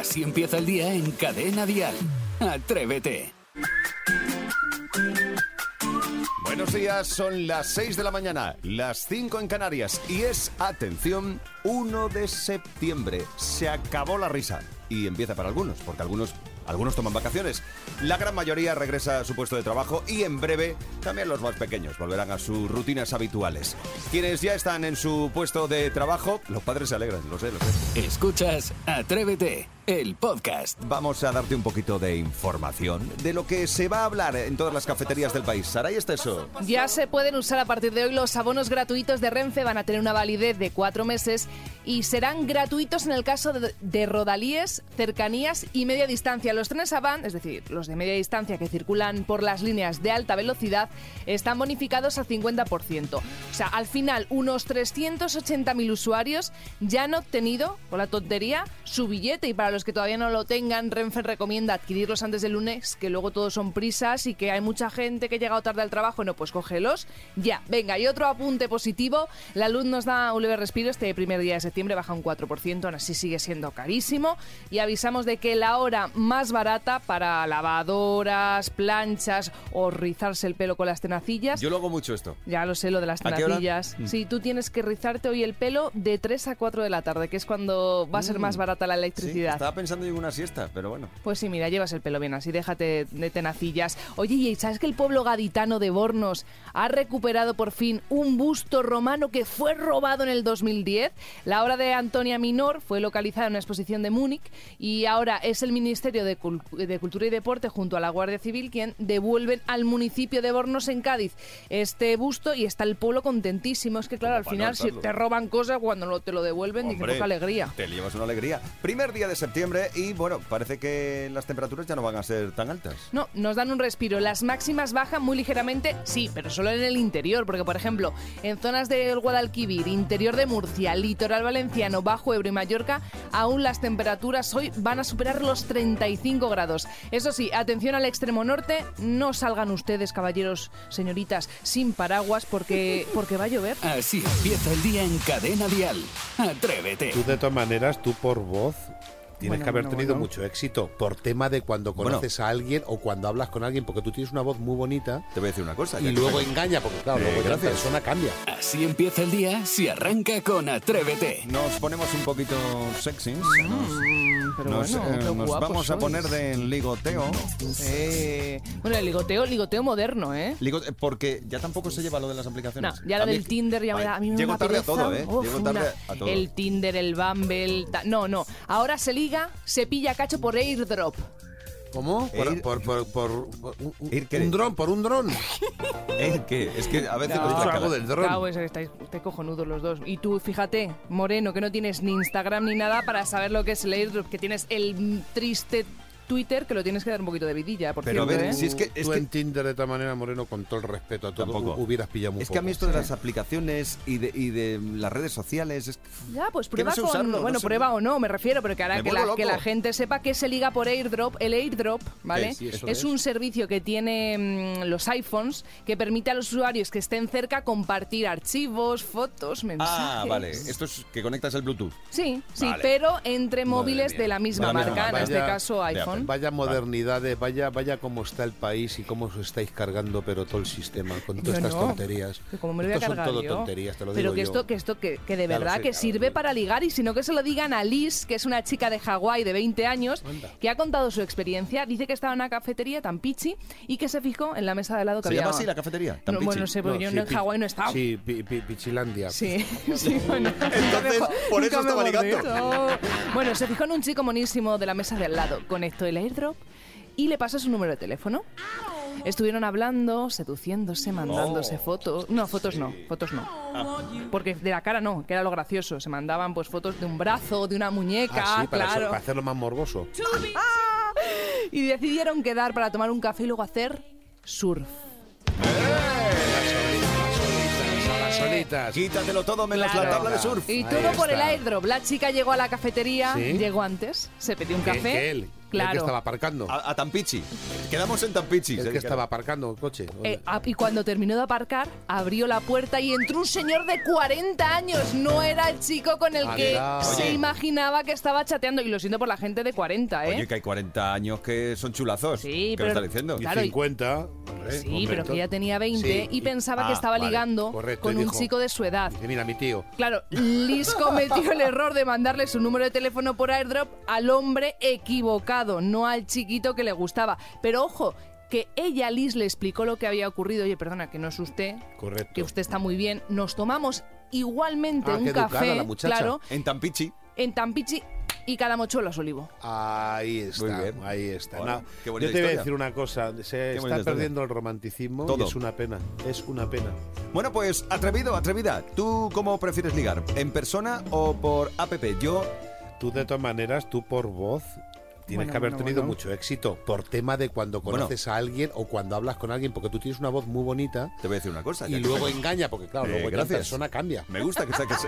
Así empieza el día en Cadena Dial. Atrévete. Buenos días, son las 6 de la mañana, las 5 en Canarias y es, atención, 1 de septiembre. Se acabó la risa y empieza para algunos, porque algunos algunos toman vacaciones. La gran mayoría regresa a su puesto de trabajo y en breve también los más pequeños volverán a sus rutinas habituales. Quienes ya están en su puesto de trabajo, los padres se alegran, lo sé, lo sé. Escuchas Atrévete, el podcast. Vamos a darte un poquito de información de lo que se va a hablar en todas las cafeterías del país. Sara, ¿y está eso? Ya se pueden usar a partir de hoy los abonos gratuitos de Renfe, van a tener una validez de cuatro meses y serán gratuitos en el caso de, de rodalíes, cercanías y media distancia. Los trenes Avant, es decir, los de media distancia que circulan por las líneas de alta velocidad, están bonificados al 50%. O sea, al final, unos 380.000 usuarios ya han obtenido, por la tontería, su billete. Y para los que todavía no lo tengan, Renfe recomienda adquirirlos antes del lunes, que luego todos son prisas y que hay mucha gente que ha llegado tarde al trabajo. No, pues cógelos ya. Venga, y otro apunte positivo. La luz nos da un leve respiro. Este primer día de septiembre baja un 4%, aún así sigue siendo carísimo. Y avisamos de que la hora más barata para lavadoras, planchas o rizarse el pelo con las tenacillas. Yo lo hago mucho esto. Ya lo sé, lo de las tenacillas. Sí, tú tienes que rizarte hoy el pelo de 3 a 4 de la tarde, que es cuando va a ser más barata la Sí, electricidad. estaba pensando en una siesta, pero bueno. Pues sí, mira, llevas el pelo bien así, déjate de tenacillas. Oye, ¿y sabes que el pueblo gaditano de Bornos ha recuperado por fin un busto romano que fue robado en el 2010? La obra de Antonia Minor fue localizada en una exposición de Múnich y ahora es el Ministerio de, Cul- de Cultura y Deporte junto a la Guardia Civil quien devuelven al municipio de Bornos en Cádiz este busto y está el pueblo contentísimo. Es que claro, al final si te roban cosas cuando lo- te lo devuelven, Hombre, alegría. Te llevas una alegría. Primer día de septiembre y bueno, parece que las temperaturas ya no van a ser tan altas. No, nos dan un respiro. Las máximas bajan muy ligeramente, sí, pero solo en el interior, porque por ejemplo, en zonas del Guadalquivir, interior de Murcia, litoral valenciano, Bajo Ebro y Mallorca, aún las temperaturas hoy van a superar los 35 grados. Eso sí, atención al extremo norte, no salgan ustedes, caballeros, señoritas, sin paraguas porque porque va a llover. Así empieza el día en Cadena Dial. Atrévete. Tú de todas maneras, tú por voz tienes Bueno, que haber bueno, tenido bueno. mucho éxito por tema de cuando Bueno. conoces a alguien o cuando hablas con alguien, porque tú tienes una voz muy bonita Te voy a decir una cosa. y luego tengo- engaña, porque claro, Eh, luego ya la gracias. persona cambia. Así empieza el día si arranca con Atrévete. Nos ponemos un poquito sexys. Nos, Mm, pero nos, bueno, eh, nos vamos a poner de ligoteo. Eh, Bueno, el ligoteo, ligoteo moderno, ¿eh? Ligo- porque ya tampoco se lleva lo de las No, aplicaciones. ya lo A mí- del Tinder ya me da a mí me Llego tarde a todo, ¿eh? Uf, Llego tarde una- a todo. El Tinder, el Bumble... ta- No, no. Ahora se liga, se pilla cacho por airdrop. ¿Cómo? Por, Ir- por, por, por- por un, un- Ir qué? un dron, por un dron. ¿Eh? ¿Qué? Es que a veces No. nos algo del dron. Claro, es que estáis estáis cojonudos los dos. Y tú, fíjate, Moreno, que no tienes ni Instagram ni nada para saber lo que es el airdrop, que tienes el mm, triste Twitter, que lo tienes que dar un poquito de vidilla, por Pero a ver, ¿eh? si es que- es tú que- en Tinder de tal manera, Moreno, con todo el respeto a todo, Tampoco. hu- hubieras pillado muy Es que a mí esto de las aplicaciones y de, y de las redes sociales es... Ya, pues prueba no sé con... usarlo, no bueno, sé. prueba o no, me refiero, pero que hará Me que la, que gente sepa que se liga por airdrop. El airdrop, ¿vale? Sí, eso es es. un servicio que tiene mm, los iPhones que permite a los usuarios que estén cerca compartir archivos, fotos, mensajes. Ah, vale. Esto es que conectas el Bluetooth. Sí, sí, Vale. pero entre móviles de la misma Madre mía, marca, en vaya- este caso iPhone. Vaya modernidades, vaya, vaya cómo está el país y cómo os estáis cargando, pero todo el sistema con todas Yo estas no. tonterías. Que como me lo voy a Estos cargar son todo yo. tonterías, te lo Pero digo que yo. esto, que esto, que, que de verdad sé, que lo sirve para ligar y si no que se lo digan a Liz, que es una chica de Hawái de 20 años, Anda. que ha contado su experiencia. Dice que estaba en una cafetería tan pichi y que se fijó en la mesa de al lado que ¿Se había. llama así la cafetería? No, bueno, no sé, porque No, yo sí, no en Hawái no he estado. Sí, pi- pi- Pichilandia. Sí, sí, bueno. Entonces, por eso estaba ligando. Bueno, se fijó en un chico monísimo de la mesa de al lado. Conectó el airdrop y le pasó su número de teléfono. Estuvieron hablando, seduciéndose, mandándose Oh. fotos. No, fotos no, fotos no. Porque de la cara no, que era lo gracioso. Se mandaban pues fotos de un brazo, de una muñeca, Ah, sí, para, eso- claro. para hacerlo más morboso. Y decidieron quedar para tomar un café y luego hacer surf. Las olitas, las olitas, las palabritas. Quítatelo todo menos Claro. la tabla de surf. Y todo por el airdrop. La chica llegó a la cafetería, ¿Sí? llegó antes, se pidió un Que- café. que el claro. que estaba aparcando. A, a Tampichi. Quedamos en Tampichi. el que estaba aparcando el coche. Eh, ah, y cuando terminó de aparcar, abrió la puerta y entró un señor de 40 años. No era el chico con el que se imaginaba que estaba chateando. Y lo siento por la gente de 40, ¿eh? Oye, que hay 40 años que son chulazos. Sí, ¿Qué pero- me estás diciendo? Y Claro, y- 50. hombre, sí, hombre, pero que ella tenía 20 Sí, y pensaba que ah, estaba vale, ligando correcto, con un dijo- chico de su edad. Dice, mira, mi tío. Claro, Liz cometió el error de mandarle su número de teléfono por airdrop al hombre equivocado, no al chiquito que le gustaba. Pero ojo, que ella, Liz, le explicó lo que había ocurrido. Oye, perdona, que no es usted, Correcto. que usted está muy bien. Nos tomamos igualmente Ah, un qué café, la muchacha. claro, En Tampichi. en Tampichi y cada mochuelo a su olivo. Ahí está, Muy bien. ahí está. Bueno, No, qué bonita yo te voy a historia. decir una cosa, se está historia. perdiendo el romanticismo Todo. y es una pena, es una pena. Bueno, pues atrevido, atrevida. ¿Tú cómo prefieres ligar? ¿En persona o por app? Yo Tú de todas maneras, tú por voz tienes Bueno, que haber bueno, tenido bueno. mucho éxito por tema de cuando Bueno. conoces a alguien o cuando hablas con alguien, porque tú tienes una voz muy bonita te voy a decir una cosa. y luego engaña, porque claro, Eh, luego gracias. persona cambia. Me gusta que saques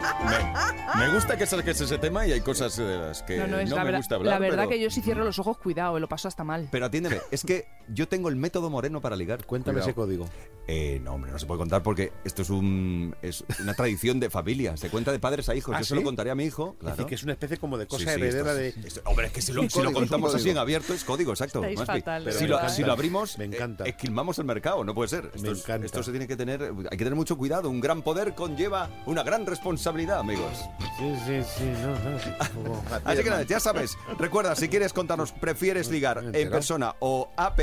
me, me gusta que saques ese tema y hay cosas de las que no, no, es no la, me verdad- gusta hablar. la verdad pero, que yo si cierro los ojos, cuidado, eh, lo paso hasta mal. pero atiéndeme, es que yo tengo el método moreno para ligar. Cuéntame Cuidado. ese código. Eh, no, hombre, no se puede contar porque esto es un es una tradición de familia. Se cuenta de padres a hijos. ¿Ah, yo se sí? lo contaré a mi hijo. Es Claro. decir, que es una especie como de Sí, cosa sí, heredera esto de... es- esto- hombre, es que si lo, si lo contamos así en abierto es código, exacto. Fatal, de si, lo, verdad. si lo abrimos, Me eh, encanta. esquilmamos el mercado, no puede ser. Esto, Me es- encanta. esto se tiene que tener, hay que tener mucho cuidado. Un gran poder conlleva una gran responsabilidad, amigos. Sí, sí, sí, no, no, sí. Como- Así que nada, ya sabes. Recuerda, si quieres contarnos, ¿prefieres ligar en persona o app?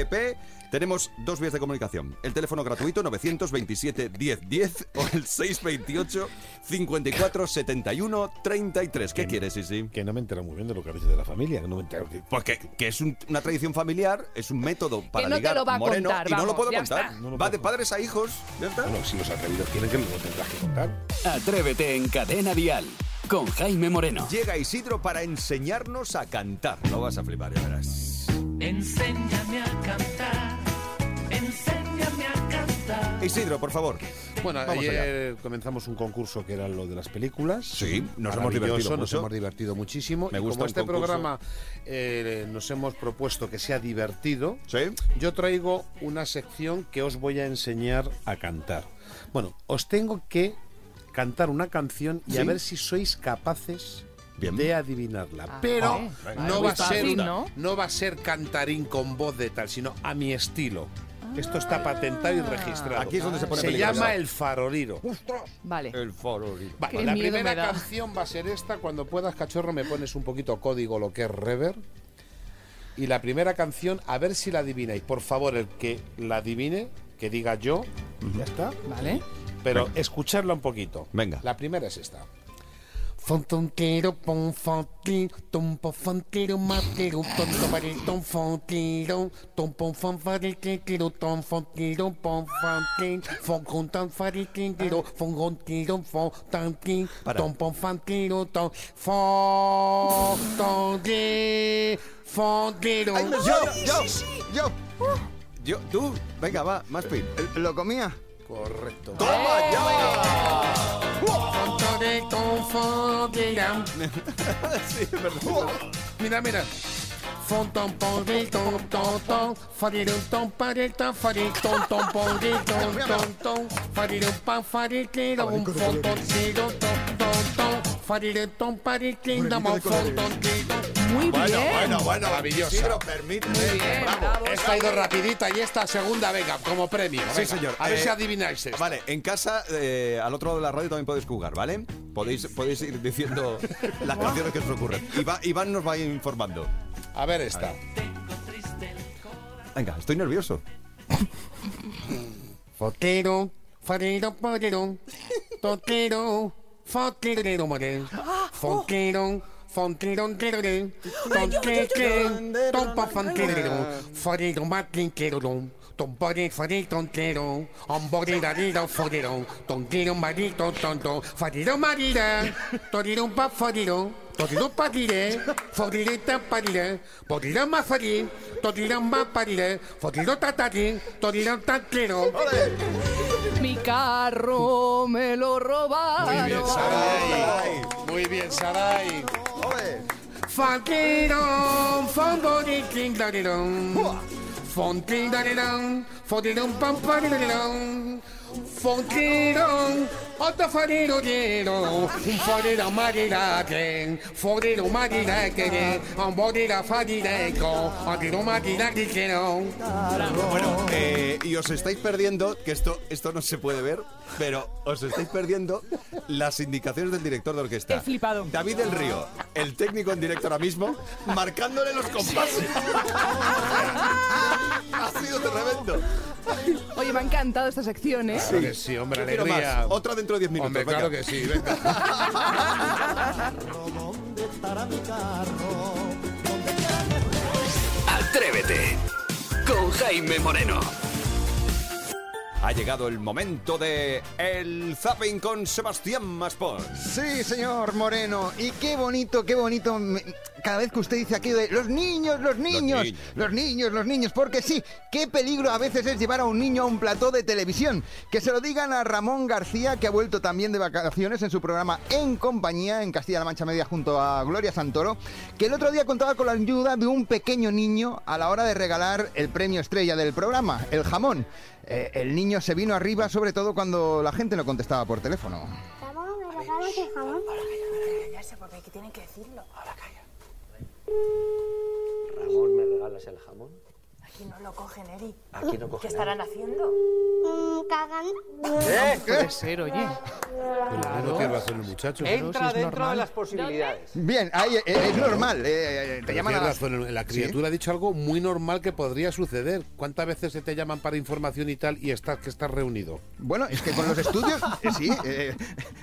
Tenemos dos vías de comunicación. El teléfono gratuito 927 1010 o el 628 54 71 33. ¿Qué quieres, Isi? Que no me entero muy bien de lo que habéis de la familia, que no me entero. que- Pues que, que es un- una tradición familiar, es un método para no te ligar lo va a moreno contar, y no lo vamos, puedo contar. No lo Va de padres a hijos. ¿Ya está? Bueno, si los atrevidos quieren que me lo tendrás que contar. Atrévete en Cadena Dial con Jaime Moreno. Llega Isidro para enseñarnos a cantar. Lo vas a flipar, ya verás. Enséñame a cantar. Isidro, por favor. Bueno, Vamos ayer comenzamos un concurso que era lo de las películas. Sí, nos hemos divertido Nos mucho. hemos divertido muchísimo. Me y gusta como este concurso. programa eh, nos hemos propuesto que sea divertido, ¿Sí? yo traigo una sección que os voy a enseñar a cantar. Bueno, os tengo que cantar una canción y ¿Sí? a ver si sois capaces Bien. de adivinarla. Ah, Pero no va a ser no va a ser cantarín con voz de tal, sino a mi estilo. Esto está patentado y registrado. Aquí es donde se pone Se peligroso. llama el faroliro. Vale. El foro. Vale, Qué la miedo primera me da. canción va a ser esta. Cuando puedas, cachorro, me pones un poquito código, lo que es rever. Y la primera canción, a ver si la adivináis. Por favor, el que la adivine, que diga yo. Ya está. Vale. Pero escucharla un poquito. Venga. La primera es esta. Fontontero, pon fonti, tompo fontero, matero, tonto baritón fontero, tompo fon faritero, ton fontero, pon fonti, fon contan faritero, fon gontero, fon tanti, Para. tompo fantero, ton fonte, fontero. Yo, yo, yo. Yo, tú, venga, va, más pin. ¿Lo comía? Correcto. ¡Toma ya! Sí, verdad. Mira, mira. Fonton, ton, ton, ton, farirun, ton, parirton, farirton, ton, ton, ton, ton, farirun, pan, farirton, fonton, tiro, ton, ton, ton, farirun, ton, parirton, damos, fonton. Muy Bueno, bien. bueno, bueno. Maravillosa. Isidro, permíteme. Muy bien, bravo. Esta ha ido rapidita y esta segunda, venga, como premio. Sí, señor. A ver Eh, si adivináis esto. Vale, en casa, eh, al otro lado de la radio también podéis jugar, ¿vale? Podéis, podéis ir diciendo las canciones que os ocurren. Iván nos va informando. A ver esta. Venga, estoy nervioso. Fotero, farero, porero, totero, farero, tontero, ombore, darero, forero, tontero, marito, tonto, marira, torero, pa, farero, Todiro parire, fodirita parire, maparire, fodiro tatari, todira tatero. Mi carro me lo robaron. Muy bien, Saray. Fakidum, Fombody King Daddy Dum. Fon King Daddy Dum, Fodidum Pump Daddy Dum. Fontirón, otra fariro diero, un fariro marirake, foriro marirake, un bodira farireco, adiro marirake. Bueno, eh, y os estáis perdiendo, que esto, esto no se puede ver, pero os estáis perdiendo las indicaciones del director de orquesta. He flipado. David del Río, el técnico en directo ahora mismo, marcándole los compases. ha sido tremendo. Oye, me ha encantado esta sección, ¿eh? Claro que sí, hombre, Yo alegría. más. Otra dentro de 10 minutos. Hombre, venga. claro que sí, venga. Atrévete con Jaime Moreno. Ha llegado el momento de el zapping con Sebastián Maspons. Sí, señor Moreno. Y qué bonito, qué bonito. me- Cada vez que usted dice aquello de los niños, los niños, niños. los niños, los niños. Porque sí, qué peligro a veces es llevar a un niño a un plató de televisión. Que se lo digan a Ramón García, que ha vuelto también de vacaciones en su programa En Compañía, en Castilla-La Mancha Media, junto a Gloria Santoro. Que el otro día contaba con la ayuda de un pequeño niño a la hora de regalar el premio estrella del programa, el jamón. Eh, el niño se vino arriba, sobre todo cuando la gente no contestaba por teléfono. Ramón, ¿me regalas el jamón? Ramón, ¿me regalas el jamón? Aquí no lo cogen, Eri. Aquí no coge ¿Qué estarán haciendo? Mm, cagando. Puede ser, oye. No tiene razón el muchacho. Entra si es dentro normal. de las posibilidades. Bien, ahí eh, es normal. eh, te llaman a las- razón, la criatura ha dicho algo muy normal que podría suceder. ¿Cuántas veces se te llaman para información y tal y estás que estás reunido? Bueno, es que con los estudios, eh, sí, eh,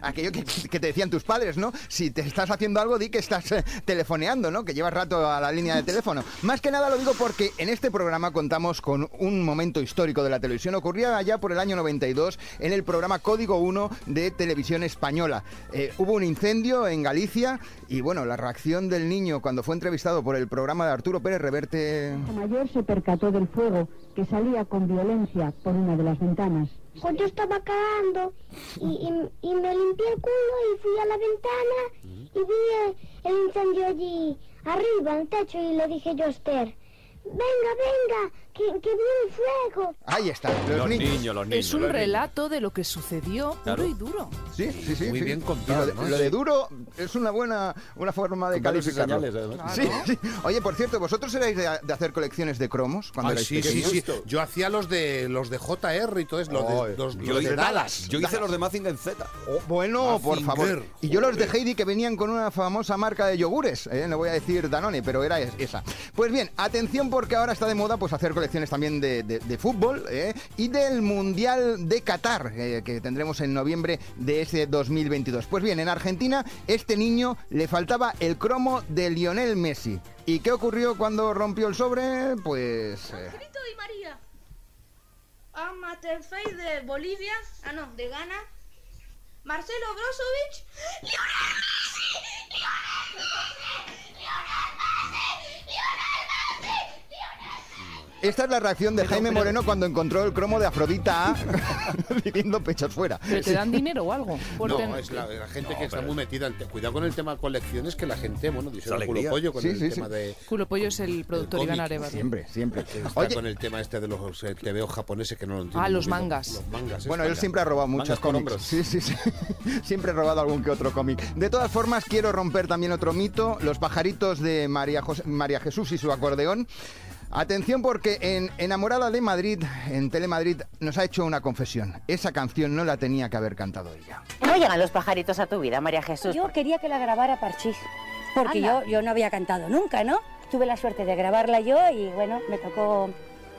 aquello que, que te decían tus padres, ¿no? Si te estás haciendo algo, di que estás eh, telefoneando, ¿no? Que llevas rato a la línea de teléfono. Más que nada lo digo porque en este programa contamos con un momento histórico de la televisión. Ocurría allá por el año 92 en el programa Código 1 de Televisión Española. Eh, hubo un incendio en Galicia y, bueno, la reacción del niño cuando fue entrevistado por el programa de Arturo Pérez Reverte... La mayor se percató del fuego que salía con violencia por una de las ventanas. Pues yo estaba cagando y, y- y me limpié el culo y fui a la ventana y vi el, el incendio allí arriba, en el techo, y le dije yo a Esther, venga, venga, que, que vi el fuego. Ahí está, los, Los niños. niños, los niños. Es un niños. relato de lo que sucedió Claro. puro y duro. Sí, sí, sí. Muy sí. bien contado, Lo de, ¿no? lo de Sí. duro es una buena una forma de calificarlo. señales, además. Sí, sí. Oye, por cierto, ¿vosotros erais de, de hacer colecciones de cromos cuando Ay, erais sí, sí, pequeños? sí. Yo hacía los de los de JR y todo eso, los de, los, Yo los de hice, Dallas. yo hice los de Mazinger Z. Oh, bueno, por favor. Y yo los de Heidi que venían con una famosa marca de yogures, ¿eh? no voy a decir Danone, pero era es- esa. Pues bien, atención porque ahora está de moda pues hacer colecciones también de, de- fútbol ¿eh? y del Mundial de Qatar, eh, que tendremos en noviembre de ese 2022. Pues bien, en Argentina este niño le faltaba el cromo de Lionel Messi. ¿Y qué ocurrió cuando rompió el sobre? Pues... eh, María. De Bolivia. Ah, no, de Ghana. Marcelo Brozovic. Lionel Messi. Lionel Messi. Lionel Messi. Esta es la reacción de Jaime Moreno cuando encontró el cromo de Afrodita A viviendo pechos fuera. ¿Pero te dan dinero o algo? Por ten- No, es la, la gente que está muy metida. Cuidado con el tema colecciones, que la gente, bueno, dice alegría. culo pollo con Sí, el sí, tema sí. de. Culo Pollo es el productor Iván Arevalo. Siempre, siempre. Está Oye, con el tema este de los eh, TVO japoneses que no lo entiendo. Ah, los mangas. Los mangas. Bueno, él siempre ha robado muchos cómics. Sí, sí, sí. siempre ha robado algún que otro cómic. De todas formas, quiero romper también otro mito, los pajaritos de María, José- María Jesús y su acordeón. Atención porque en Enamorada de Madrid, en Telemadrid, nos ha hecho una confesión. Esa canción no la tenía que haber cantado ella. ¿Cómo llegan los pajaritos a tu vida, María Jesús? Yo quería que la grabara Parchís, porque Anda. yo, yo no había cantado nunca, ¿no? Tuve la suerte de grabarla yo y bueno, me tocó...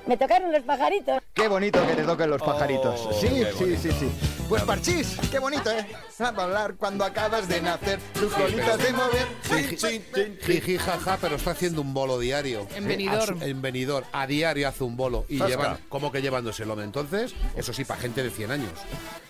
Me tocaron los pajaritos. Qué bonito que te toquen los pajaritos. Oh, sí, sí, sí, sí. Pues Parchís, qué bonito, ¿eh? A bailar cuando acabas de nacer, tus colitas de mover. Jiji, jaja, pero está haciendo un bolo diario. En su- En Benidorm, a diario hace un bolo. Y llevan, como que llevándose el hombre. Entonces, eso sí, para gente de 100 años.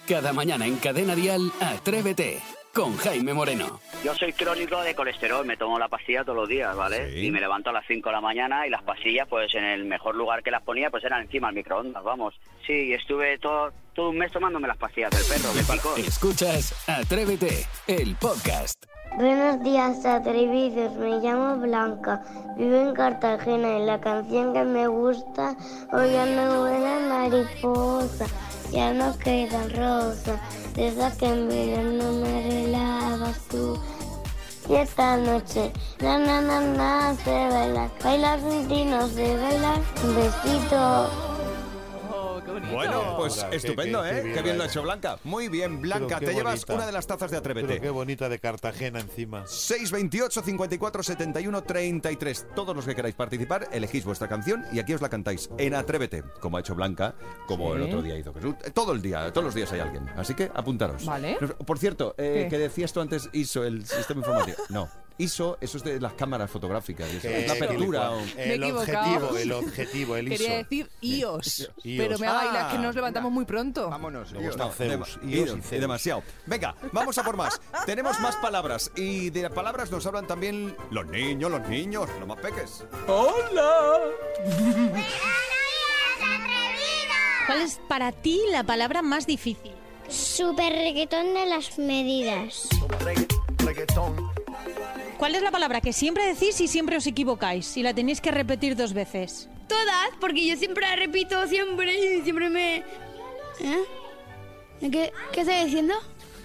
Cada mañana en Cadena Dial, Atrévete con Jaime Moreno. Yo soy crónico de colesterol, me tomo la pastilla todos los días, ¿vale? Sí. Y me levanto a las 5 de la mañana y las pastillas, pues en el mejor lugar que las ponía, pues eran encima del microondas, vamos. Sí, y estuve todo, todo un mes tomándome las pastillas del perro, del picor. Escuchas Atrévete, el podcast. Buenos días, atrevidos. Me llamo Blanca. Vivo en Cartagena y la canción que me gusta hoy ya no buena mariposa. Ya no quedan rosas. De esas que en verano me relabas tú. Y esta noche, na na na na, se baila. Baila sin ti, no sé bailar. Un besito. Bueno, pues estupendo, qué- ¿eh? qué Qué bien lo ha hecho Blanca. Muy bien, Blanca. Te llevas una de las tazas de Atrévete. Pero qué bonita de Cartagena encima. 628 54 71 33. Todos los que queráis participar, elegís vuestra canción y aquí os la cantáis en Atrévete, como ha hecho Blanca, como Sí. el otro día hizo Jesús. Eh, Todo el día, todos los días hay alguien. Así que apuntaros. Vale. Por cierto, eh, ¿Qué? que decías tú antes ISO, el sistema informativo. No, ISO, eso es de las cámaras fotográficas. eso. Es la apertura. o- Me he El objetivo, el objetivo, el ISO. Quería decir iOS, iOS. pero me ha bailado Ah, que nos levantamos muy pronto. Vámonos. No, Zeus, dema- iOS y Zeus. demasiado. Venga, vamos a por más. Tenemos más palabras y de palabras nos hablan también los niños, los niños, los más peques. ¿Cuál es para ti la palabra más difícil? Super reggaetón de las medidas. ¿Cuál es la palabra que siempre decís y siempre os equivocáis? Y la tenéis que repetir dos veces. Todas, porque yo siempre la repito siempre y siempre me... ¿Eh? ¿Qué, qué estoy diciendo?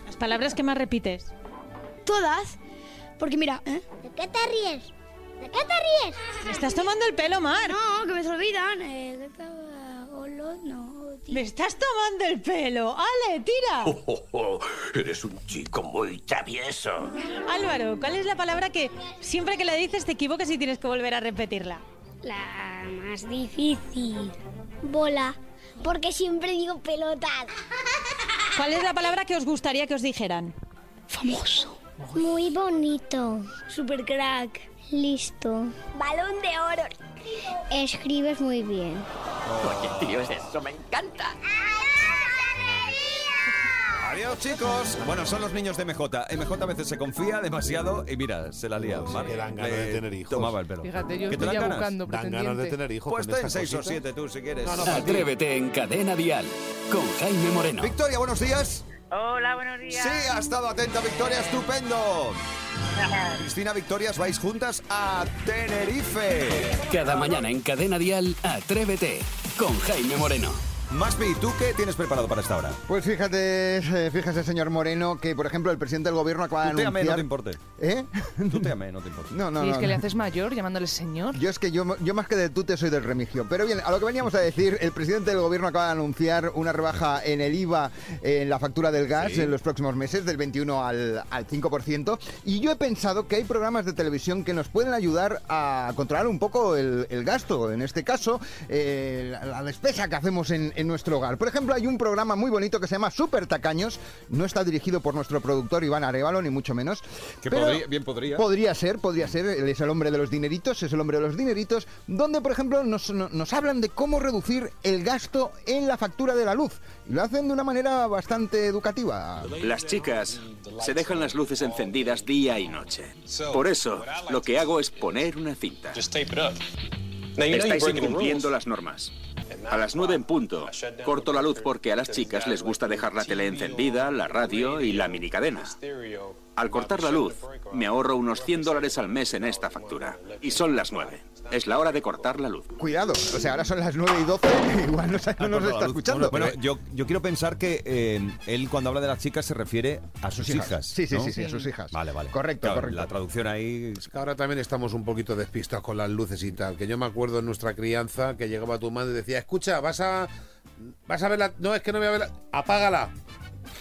Las palabras que más repites. Todas, porque mira... ¿eh? ¿De qué te ríes? ¿De qué te ríes? ¿Me estás tomando el pelo, Mar? No, que me se olvidan. Eh, no, tío. ¿Me estás tomando el pelo? ¡Ale, tira! eres un chico muy travieso. Álvaro, ¿cuál es la palabra que siempre que la dices te equivocas y tienes que volver a repetirla? La más difícil. Bola. Porque siempre digo pelotada. ¿Cuál es la palabra que os gustaría que os dijeran? Famoso. Muy bonito. Super crack. Listo. Balón de oro. Escribes muy bien. Oye, tío, eso me encanta. Adiós, chicos. Bueno, son los niños de MJ. MJ a veces se confía demasiado y mira, se la lía. Mar- que dan ganas de le tener hijos. Tomaba el pelo. Fíjate, yo ¿Que te estoy dan ya ganas? buscando Dan ganas de tener hijos Pues ten estas seis o cositas. siete tú si quieres. No. Atrévete en Cadena Dial con Jaime Moreno. Victoria, buenos días. Hola, buenos días. Sí, ha estado atenta Victoria, estupendo. Cristina, Victorias, vais juntas a Tenerife. Cada mañana en Cadena Dial, Atrévete con Jaime Moreno. Maspi, ¿tú qué tienes preparado para esta hora? Pues fíjate, eh, fíjese, señor Moreno, que por ejemplo el presidente del gobierno acaba de Tú te amé, no anunciar... te importe. ¿Eh? Tú te amé, no te importe. No, no, Y es no, que le haces mayor llamándole señor. Yo es que yo, yo más que del tute soy del remigio. Pero bien, a lo que veníamos a decir, el presidente del gobierno acaba de anunciar una rebaja en el IVA en la factura del gas Sí. en los próximos meses, del 21 al, al 5%. Y yo he pensado que hay programas de televisión que nos pueden ayudar a controlar un poco el, el gasto. En este caso, eh, la, la despesa que hacemos en, en nuestro hogar. Por ejemplo, hay un programa muy bonito que se llama Super Tacaños. No está dirigido por nuestro productor Iván Arevalo, ni mucho menos. Que pero- podría- bien podría. Podría ser, podría ser. Él es el hombre de los dineritos, es el hombre de los dineritos, donde, por ejemplo, nos, no- nos hablan de cómo reducir el gasto en la factura de la luz. Y lo hacen de una manera bastante educativa. Las chicas se dejan las luces encendidas día y noche. Por eso, lo que hago es poner una cinta. Estáis incumpliendo las normas. A las nueve en punto, corto la luz porque a las chicas les gusta dejar la tele encendida, la radio y la minicadena. Al cortar la luz, me ahorro unos 100 dólares al mes en esta factura. Y son las nueve. Es la hora de cortar la luz. Cuidado, o sea, ahora son las 9 y 12, igual no, nos está escuchando. Bueno, yo, yo quiero pensar que eh, él cuando habla de las chicas se refiere a sus hijas. hijas. Sí, sí, ¿no? sí, sí, a sus hijas. Vale, vale. Correcto, Claro, correcto. La traducción ahí... Es que ahora también estamos un poquito despistados con las luces y tal. Que yo me acuerdo en nuestra crianza que llegaba tu madre y decía, escucha, vas a. Vas a ver la. No, es que no voy a ver la. Apágala.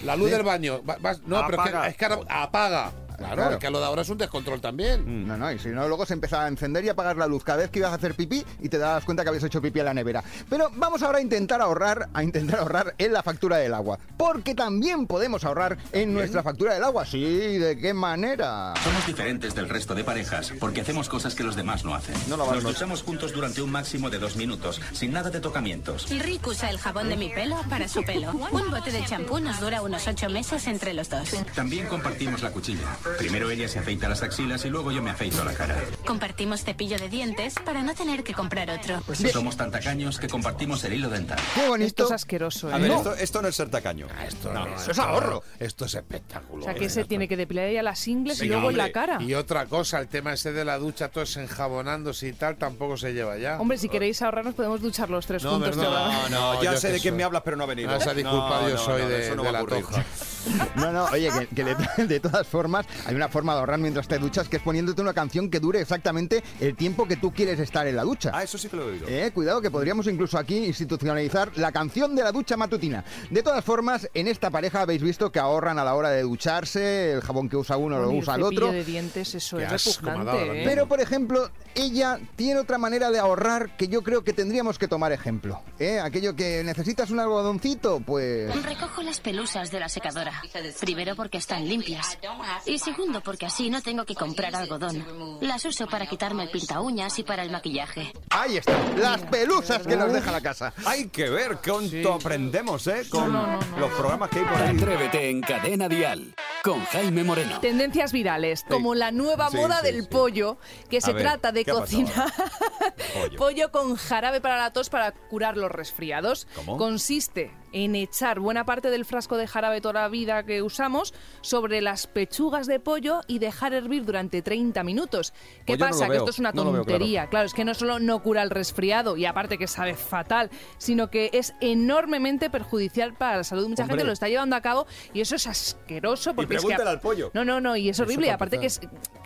La luz ¿Sí? del baño. Va- vas- no, pero es que, Apaga. es que apaga. Claro, Claro. es que lo de ahora es un descontrol también. No, no, y si no, luego se empezaba a encender y apagar la luz cada vez que ibas a hacer pipí y te dabas cuenta que habías hecho pipí en la nevera. Pero vamos ahora a intentar ahorrar, a intentar ahorrar en la factura del agua. Porque también podemos ahorrar en nuestra factura del agua. Sí, ¿de qué manera? Somos diferentes del resto de parejas porque hacemos cosas que los demás no hacen. Nos duchamos juntos durante un máximo de dos minutos, sin nada de tocamientos. Rick usa el jabón de mi pelo para su pelo. Un bote de champú nos dura unos ocho meses entre los dos. También compartimos la cuchilla. Primero ella se afeita las axilas y luego yo me afeito la cara. Compartimos cepillo de dientes para no tener que comprar otro. Somos tan tacaños que compartimos el hilo dental. Bonito. Esto es asqueroso, ¿eh? A ver, No. esto, esto no es ser tacaño. Esto no, no, es ahorro. Esto es espectáculo. O sea, que ¿eh? se tiene que depilar ella las ingles y luego en la cara. Y otra cosa, el tema ese de la ducha, todos enjabonándose y tal, tampoco se lleva ya. Hombre, si queréis ahorrar, nos podemos duchar los tres No, juntos. no, No, ya sé de quién soy- me hablas, pero no ha venido. No, esa disculpa, No, yo no, soy no, de, la toja. No, no, oye, que, que de, de todas formas hay una forma de ahorrar mientras te duchas que es poniéndote una canción que dure exactamente el tiempo que tú quieres estar en la ducha. Ah, eso sí que lo he oído. Eh, cuidado que podríamos incluso aquí institucionalizar la canción de la ducha matutina. De todas formas, en esta pareja habéis visto que ahorran a la hora de ducharse, el jabón que usa uno lo usa el cepillo otro. de dientes, eso Qué es repugnante, ¿eh? Pero, por ejemplo, ella tiene otra manera de ahorrar que yo creo que tendríamos que tomar ejemplo. ¿eh? Aquello que necesitas un algodoncito, pues... Recojo las pelusas de la secadora. Primero porque están limpias. Y segundo porque así no tengo que comprar algodón. Las uso para quitarme el pinta uñas y para el maquillaje. Ahí está, las pelusas que nos deja la casa. Hay que ver cuánto aprendemos, ¿eh? Con los programas que hay por ahí. Atrévete en Cadena Dial con Jaime Moreno. Tendencias virales, como la nueva Sí, moda sí, del sí. pollo, que se ver, trata de ¿qué ha pasado cocinar Pollo. pollo con jarabe para la tos para curar los resfriados. ¿Cómo? Consiste en echar buena parte del frasco de jarabe toda la vida que usamos sobre las pechugas de pollo y dejar hervir durante 30 minutos. ¿Qué Pues no pasa? que esto es una no lo veo tontería. claro. es que no solo no cura el resfriado y aparte que sabe fatal, sino que es enormemente perjudicial para la salud. Mucha Hombre. gente lo está llevando a cabo y eso es asqueroso porque es que al pollo. no, no, no, y es Eso horrible. Y para aparte que, es.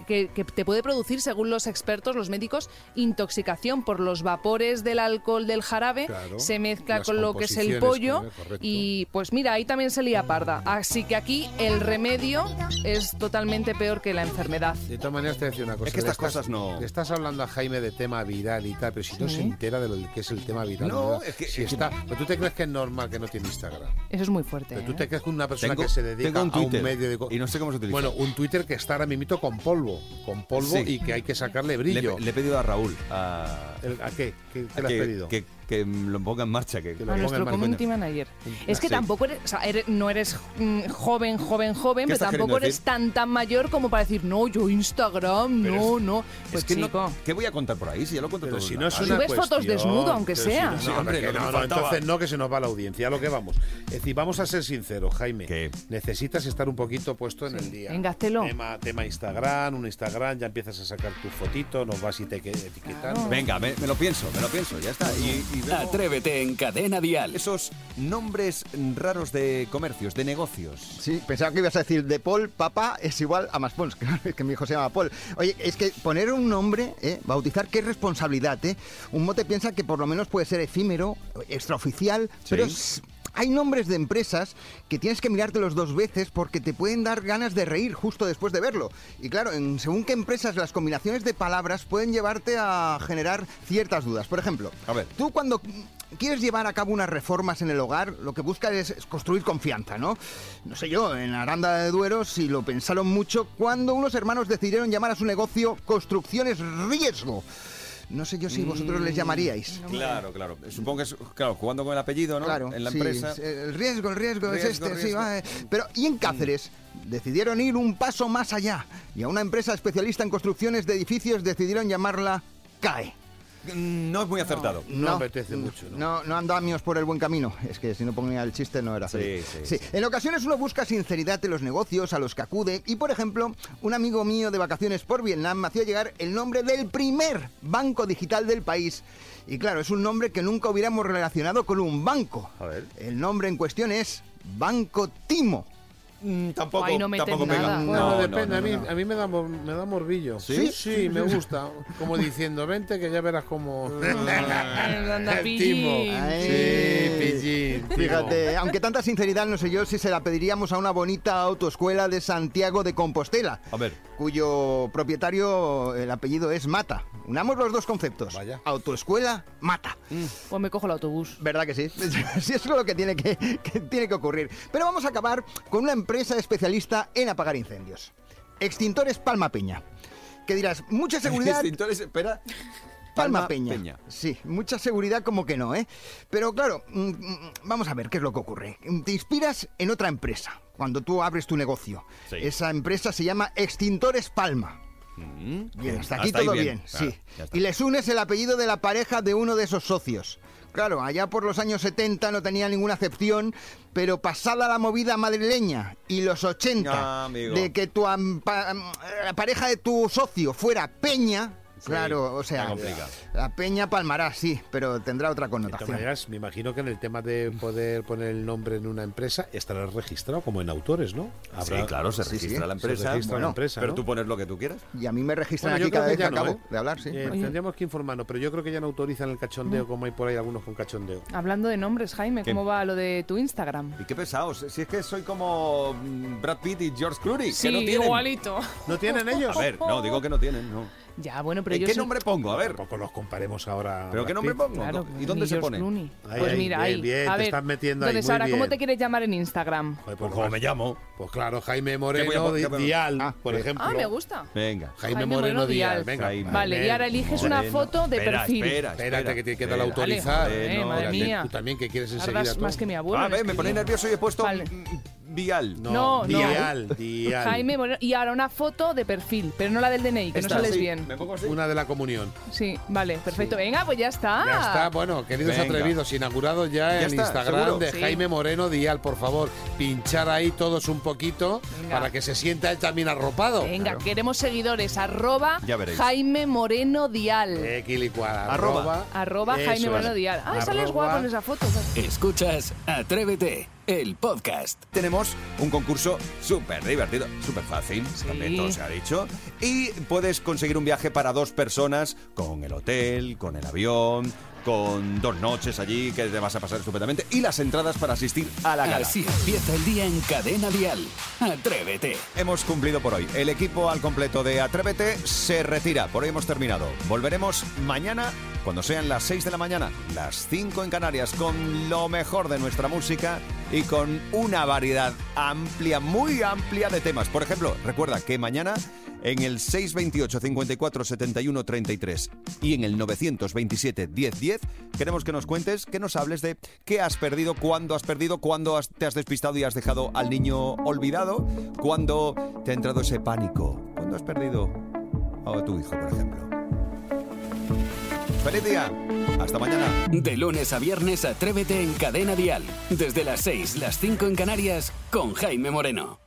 Que, que te puede producir, según los expertos, los médicos, intoxicación por los vapores del alcohol del jarabe, Claro, se mezcla con lo que es el pollo y pues mira, ahí también se lía parda. Así que aquí el remedio es totalmente peor que la enfermedad. De todas maneras, te voy a decir una cosa. Es que estas estás- cosas no- Le estás hablando a Jaime de tema viral y tal, pero si no Sí. se entera de lo que es el tema viral. No, ¿verdad? es que- Si es que- está, pero tú te crees que es normal que no tiene Instagram. Eso es muy fuerte. Pero tú ¿eh? te crees que una persona Tengo- que se dedica a un medio de... y no sé cómo se utiliza. Bueno, un Twitter que está ahora mismo con polvo, con polvo Sí. y que hay que sacarle Le, brillo. le he pedido a Raúl a, El- ¿A qué? ¿Qué, qué a le has que, pedido? que, que lo ponga en marcha. Que, Que a lo ponga nuestro en marcha. community manager. Es que Sí. tampoco eres, o sea, eres- no eres mm, joven, joven, joven, ¿Qué pero tampoco eres tan, tan mayor como para decir, no, yo Instagram, Pero no, es- no. Pues es que no-. ¿Qué voy a contar por ahí? Si ya lo cuento Pero todo. si no es una Subes fotos cuestión, desnudo, aunque si sea. no, no, hombre, que no, entonces no, que se nos va la audiencia, a lo que vamos. Es decir, vamos a ser sinceros, Jaime. ¿Qué? Necesitas estar un poquito puesto en el día. Venga. Tema, tema Instagram, un Instagram, ya empiezas a sacar tu fotito, nos vas y te que- etiquetando. Venga, me, me lo pienso, me lo pienso, ya está. Y, Atrévete en Cadena Dial. esos nombres raros de comercios, de negocios. Sí, pensaba que ibas a decir de Paul, papá es igual a más Pons, claro, es que mi hijo se llama Paul. Oye, es que poner un nombre, ¿eh? bautizar, qué responsabilidad, ¿eh? Un mote piensa que por lo menos puede ser efímero, extraoficial, pero es- hay nombres de empresas que tienes que mirártelos dos veces porque te pueden dar ganas de reír justo después de verlo. Y claro, en según qué empresas las combinaciones de palabras pueden llevarte a generar ciertas dudas. Por ejemplo, A ver. Tú cuando quieres llevar a cabo unas reformas en el hogar, lo que buscas es, construir confianza, ¿no? No sé yo, en Aranda de Duero, si lo pensaron mucho, cuando unos hermanos decidieron llamar a su negocio Construcciones Riesgo. No sé yo si vosotros les llamaríais. Claro, claro. Supongo que es, claro, jugando con el apellido, ¿no? Claro, En la sí, empresa. el riesgo, el riesgo, es Riesgo, este, sí, va, eh. Pero, ¿y en Cáceres? Decidieron ir un paso más allá y a una empresa especialista en construcciones de edificios decidieron llamarla CAE. No es muy acertado. No apetece mucho, ¿no? No, no andamios por el buen camino. Es que si no ponía el chiste no era Sí, feliz. sí, En ocasiones uno busca sinceridad en los negocios a los que acude y, por ejemplo, un amigo mío de vacaciones por Vietnam me hacía llegar el nombre del primer banco digital del país. Y claro, es un nombre que nunca hubiéramos relacionado con un banco. A ver. El nombre en cuestión es Banco Timo. Mm, tampoco, no tampoco pega. nada. Bueno, No, depende. no, a, mí, no, no. a mí me da, mor- me da morbillo. ¿Sí? Sí, me gusta. Como diciendo, vente que ya verás cómo... El timo. Sí, pillín. timo. Fíjate, aunque tanta sinceridad no sé yo si se la pediríamos a una bonita autoescuela de Santiago de Compostela, A ver, cuyo propietario, el apellido es Mata. Unamos los dos conceptos. Vaya. Autoescuela, Mata. Pues me cojo el autobús. ¿Verdad que sí? Sí, eso es lo que tiene que, que tiene que ocurrir. Pero vamos a acabar con una empresa especialista en apagar incendios. Extintores Palma Peña. Que dirás, mucha seguridad... extintores, espera. Palma Peña. Sí, mucha seguridad como que no, ¿eh? Pero claro, mm, mm, vamos a ver qué es lo que ocurre. Te inspiras en otra empresa cuando tú abres tu negocio. Sí. Esa empresa se llama Extintores Palma. Mm, Bien, hasta aquí Hasta todo bien, claro, sí. Y les unes el apellido de la pareja de uno de esos socios. Claro, allá por los años 70 no tenía ninguna excepción, pero pasada la movida madrileña y los 80 Ah, de que tu am- la pareja de tu socio fuera Peña, claro, o sea, la Peña palmará, sí, pero tendrá otra De todas connotación. maneras, me imagino que en el tema de poder poner el nombre en una empresa estará registrado como en autores, ¿no? Sí, claro, se registra sí, la se empresa. la Pero ¿no? tú pones lo que tú quieras. Y a mí me registran Bueno, aquí cada vez que no, acabo ¿eh? de hablar, sí. Eh, tendríamos que informarnos, pero yo creo que ya no autorizan el cachondeo como hay por ahí algunos con cachondeo. Hablando de nombres, Jaime, ¿Qué? ¿cómo va lo de tu Instagram? Y qué pesados. Si es que soy como mm, Brad Pitt y George Clooney. Sí, que no tienen. igualito. ¿No tienen ellos? A ver, no, digo que no tienen, no. Ya, bueno, pero ¿En yo qué soy- nombre pongo? A ver. Tampoco los comparemos ahora. ¿Pero qué nombre pongo? Claro, ¿Y dónde se pone? Clooney. Ahí, pues ahí, mira, bien, ahí. bien, a te ver, estás metiendo ahí, ahora, ¿cómo te quieres llamar en Instagram? Joder, Pues pues, como me llamo. Pues claro, Jaime ¿Qué Moreno a a- Dial, Ah, por ejemplo. Ah, me gusta. Venga. Jaime, Jaime Moreno, Moreno Dial. Dial. Venga. Jaime. Vale, y ahora eliges una foto de Espera, perfil. Espera, Espérate, espera, que tiene que autorizar. Vale, Eh, joder, madre espérate. mía. Tú también que quieres enseguida más que mi abuelo. Ah, en ve, me escribir. pone nervioso y he puesto Vial. No, No, no. Dial, Dial. Jaime Moreno. Y ahora una foto de perfil, pero no la del DNI, que Esta, no sales sí, bien. Me pongo así. Una de la comunión. Sí, vale, perfecto. Venga, pues ya está. Ya está, bueno, queridos Venga. atrevidos, inaugurados ya, Ya en está, Instagram ¿seguro? de Sí. Jaime Moreno Dial, por favor, pinchar ahí todos un poquito Venga. para que se sienta él también arropado. Venga, queremos seguidores. Arroba Ya veréis. Jaime Moreno Dial. Quilicual, Arroba. Jaime. Moreno Dial. Ah, sales guapo en esa foto. Escuchas Atrévete, el podcast. Tenemos un concurso súper divertido, súper fácil, también todo se ha dicho. Y puedes conseguir un viaje para dos personas con el hotel, con el avión, con dos noches allí que te vas a pasar estupendamente y las entradas para asistir a la gala. Así empieza el día en Cadena Dial. Atrévete. Hemos cumplido por hoy. El equipo al completo de Atrévete se retira. Por hoy hemos terminado. Volveremos mañana cuando sean las 6 de la mañana, las 5 en Canarias, con lo mejor de nuestra música y con una variedad amplia, muy amplia de temas. Por ejemplo, recuerda que mañana en el 628 54 71 33 y en el 927 10 10 queremos que nos cuentes, que nos hables de qué has perdido, cuándo has perdido, cuándo te has despistado y has dejado al niño olvidado, cuándo te ha entrado ese pánico, cuándo has perdido a tu hijo, por ejemplo. ¡Feliz día! Hasta mañana. De lunes a viernes, Atrévete en Cadena Dial. Desde las 6, las 5 en Canarias, con Jaime Moreno.